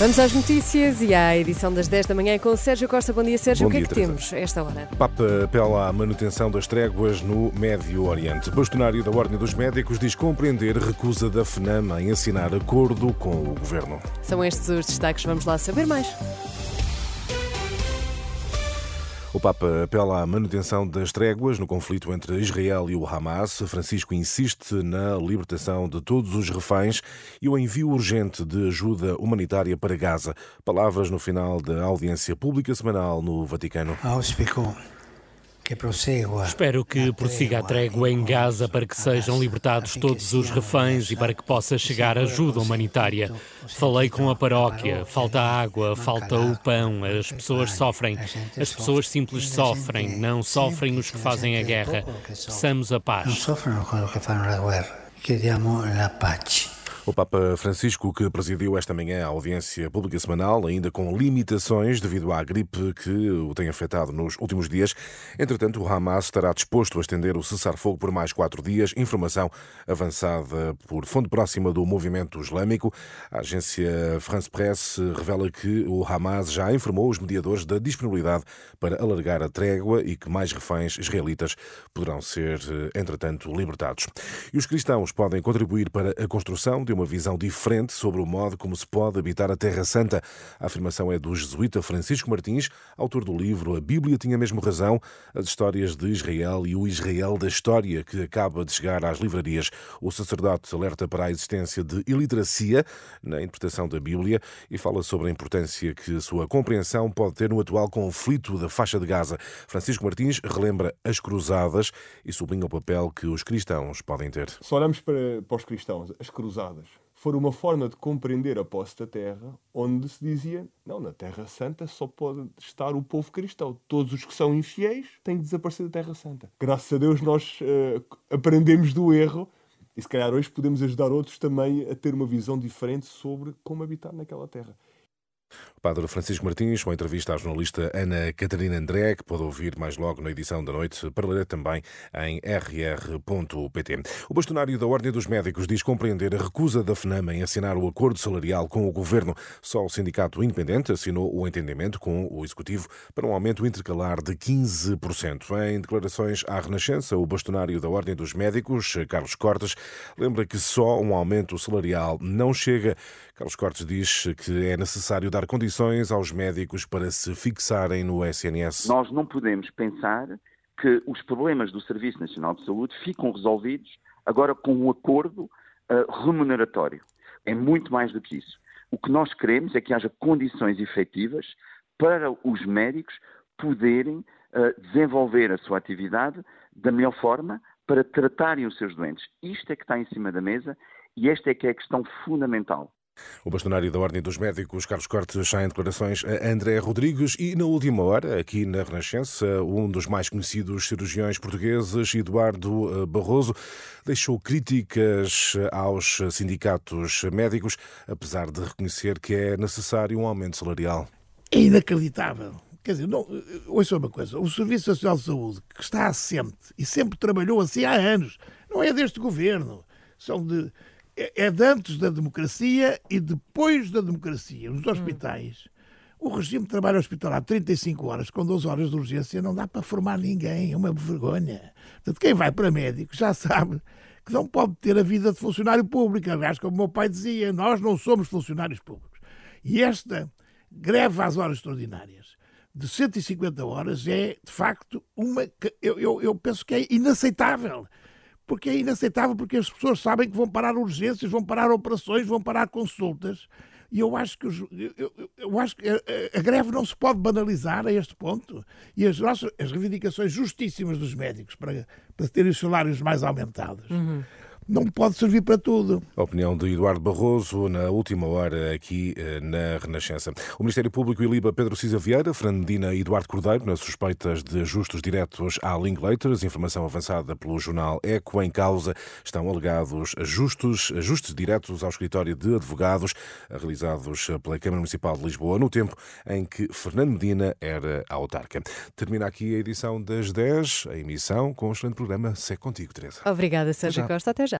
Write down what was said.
Vamos às notícias e à edição das 10 da manhã com o Sérgio Costa. Bom dia, Sérgio. Bom o que dia, é que Teresa. temos a esta hora? Papa apela à manutenção das tréguas no Médio Oriente. Bastonário da Ordem dos Médicos diz compreender recusa da FNAM em assinar acordo com o governo. São estes os destaques. Vamos lá saber mais. O Papa apela à manutenção das tréguas no conflito entre Israel e o Hamas. Francisco insiste na libertação de todos os reféns e o envio urgente de ajuda humanitária para Gaza. Palavras no final da audiência pública semanal no Vaticano. Espero que prossiga a trégua em Gaza para que sejam libertados todos os reféns e para que possa chegar ajuda humanitária. Falei com a paróquia, falta água, falta o pão, as pessoas sofrem. As pessoas simples sofrem, não sofrem os que fazem a guerra. Peçamos a paz. soffrono quello che fanno la guerra. Chiediamo la pace. O Papa Francisco, que presidiu esta manhã a audiência pública semanal, ainda com limitações devido à gripe que o tem afetado nos últimos dias. Entretanto, o Hamas estará disposto a estender o cessar-fogo por mais quatro dias. Informação avançada por fonte próxima do movimento islâmico. A agência France Press revela que o Hamas já informou os mediadores da disponibilidade para alargar a trégua e que mais reféns israelitas poderão ser, entretanto, libertados. E os cristãos podem contribuir para a construção uma visão diferente sobre o modo como se pode habitar a Terra Santa. A afirmação é do jesuíta Francisco Martins, autor do livro A Bíblia Tinha Mesmo Razão, as histórias de Israel e o Israel da História, que acaba de chegar às livrarias. O sacerdote alerta para a existência de iliteracia na interpretação da Bíblia e fala sobre a importância que a sua compreensão pode ter no atual conflito da faixa de Gaza. Francisco Martins relembra as cruzadas e sublinha o papel que os cristãos podem ter. Se olhamos para, para os cristãos, as cruzadas foram uma forma de compreender a posse da terra, onde se dizia: não, na Terra Santa só pode estar o povo cristão. Todos os que são infiéis têm de desaparecer da Terra Santa. Graças a Deus nós eh, aprendemos do erro e se calhar hoje podemos ajudar outros também a ter uma visão diferente sobre como habitar naquela terra. Padre Francisco Martins, uma entrevista à jornalista Ana Catarina André, que pode ouvir mais logo na edição da noite, para ler também em rr.pt. O bastonário da Ordem dos Médicos diz compreender a recusa da FNAM em assinar o acordo salarial com o governo. Só o sindicato independente assinou o entendimento com o Executivo para um aumento intercalar de 15%. Em declarações à Renascença, o bastonário da Ordem dos Médicos, Carlos Cortes, lembra que só um aumento salarial não chega. Carlos Cortes diz que é necessário dar condições aos médicos para se fixarem no SNS. Nós não podemos pensar que os problemas do Serviço Nacional de Saúde ficam resolvidos agora com um acordo ah, remuneratório. É muito mais do que isso. O que nós queremos é que haja condições efetivas para os médicos poderem ah, desenvolver a sua atividade da melhor forma para tratarem os seus doentes. Isto é que está em cima da mesa e esta é que é a questão fundamental. O bastonário da Ordem dos Médicos, Carlos Cortes, já em declarações a André Rodrigues e, na última hora, aqui na Renascença, um dos mais conhecidos cirurgiões portugueses, Eduardo eh, Barroso, deixou críticas aos sindicatos médicos, apesar de reconhecer que é necessário um aumento salarial. é inacreditável. Quer dizer, não, ouça uma coisa, o Serviço Nacional de Saúde, que está assente e sempre trabalhou assim há anos, não é deste governo, são de, é, é de antes da democracia e depois da democracia. Nos hospitais, o regime de trabalho hospitalar 35 horas com 12 horas de urgência não dá para formar ninguém, é uma vergonha. Portanto, quem vai para médico já sabe que não pode ter a vida de funcionário público. Aliás, como o meu pai dizia, nós não somos funcionários públicos. E esta greve às horas extraordinárias de 150 horas é, de facto, uma. Eu, eu, eu penso que é inaceitável. Porque é inaceitável, porque as pessoas sabem que vão parar urgências, vão parar operações, vão parar consultas. E eu acho que, os- eu, eu- eu acho que a, a- greve não se pode banalizar a este ponto. E as, nossas, as reivindicações justíssimas dos médicos para, para terem os salários mais aumentados não pode servir para tudo. A opinião de Eduardo Barroso na última hora aqui eh, na Renascença. O Ministério Público iliba Pedro Cisa Vieira, Fernandina e Eduardo Cordeiro nas suspeitas de ajustes diretos à Linklaters. Informação avançada pelo jornal Eco. Em causa estão alegados ajustes, ajustes diretos ao escritório de advogados realizados pela Câmara Municipal de Lisboa no tempo em que Fernando Medina era autarca. Termina aqui a edição das 10, a emissão com o excelente programa Sé Contigo, Teresa. Obrigada, Sérgio. Costa. Até já.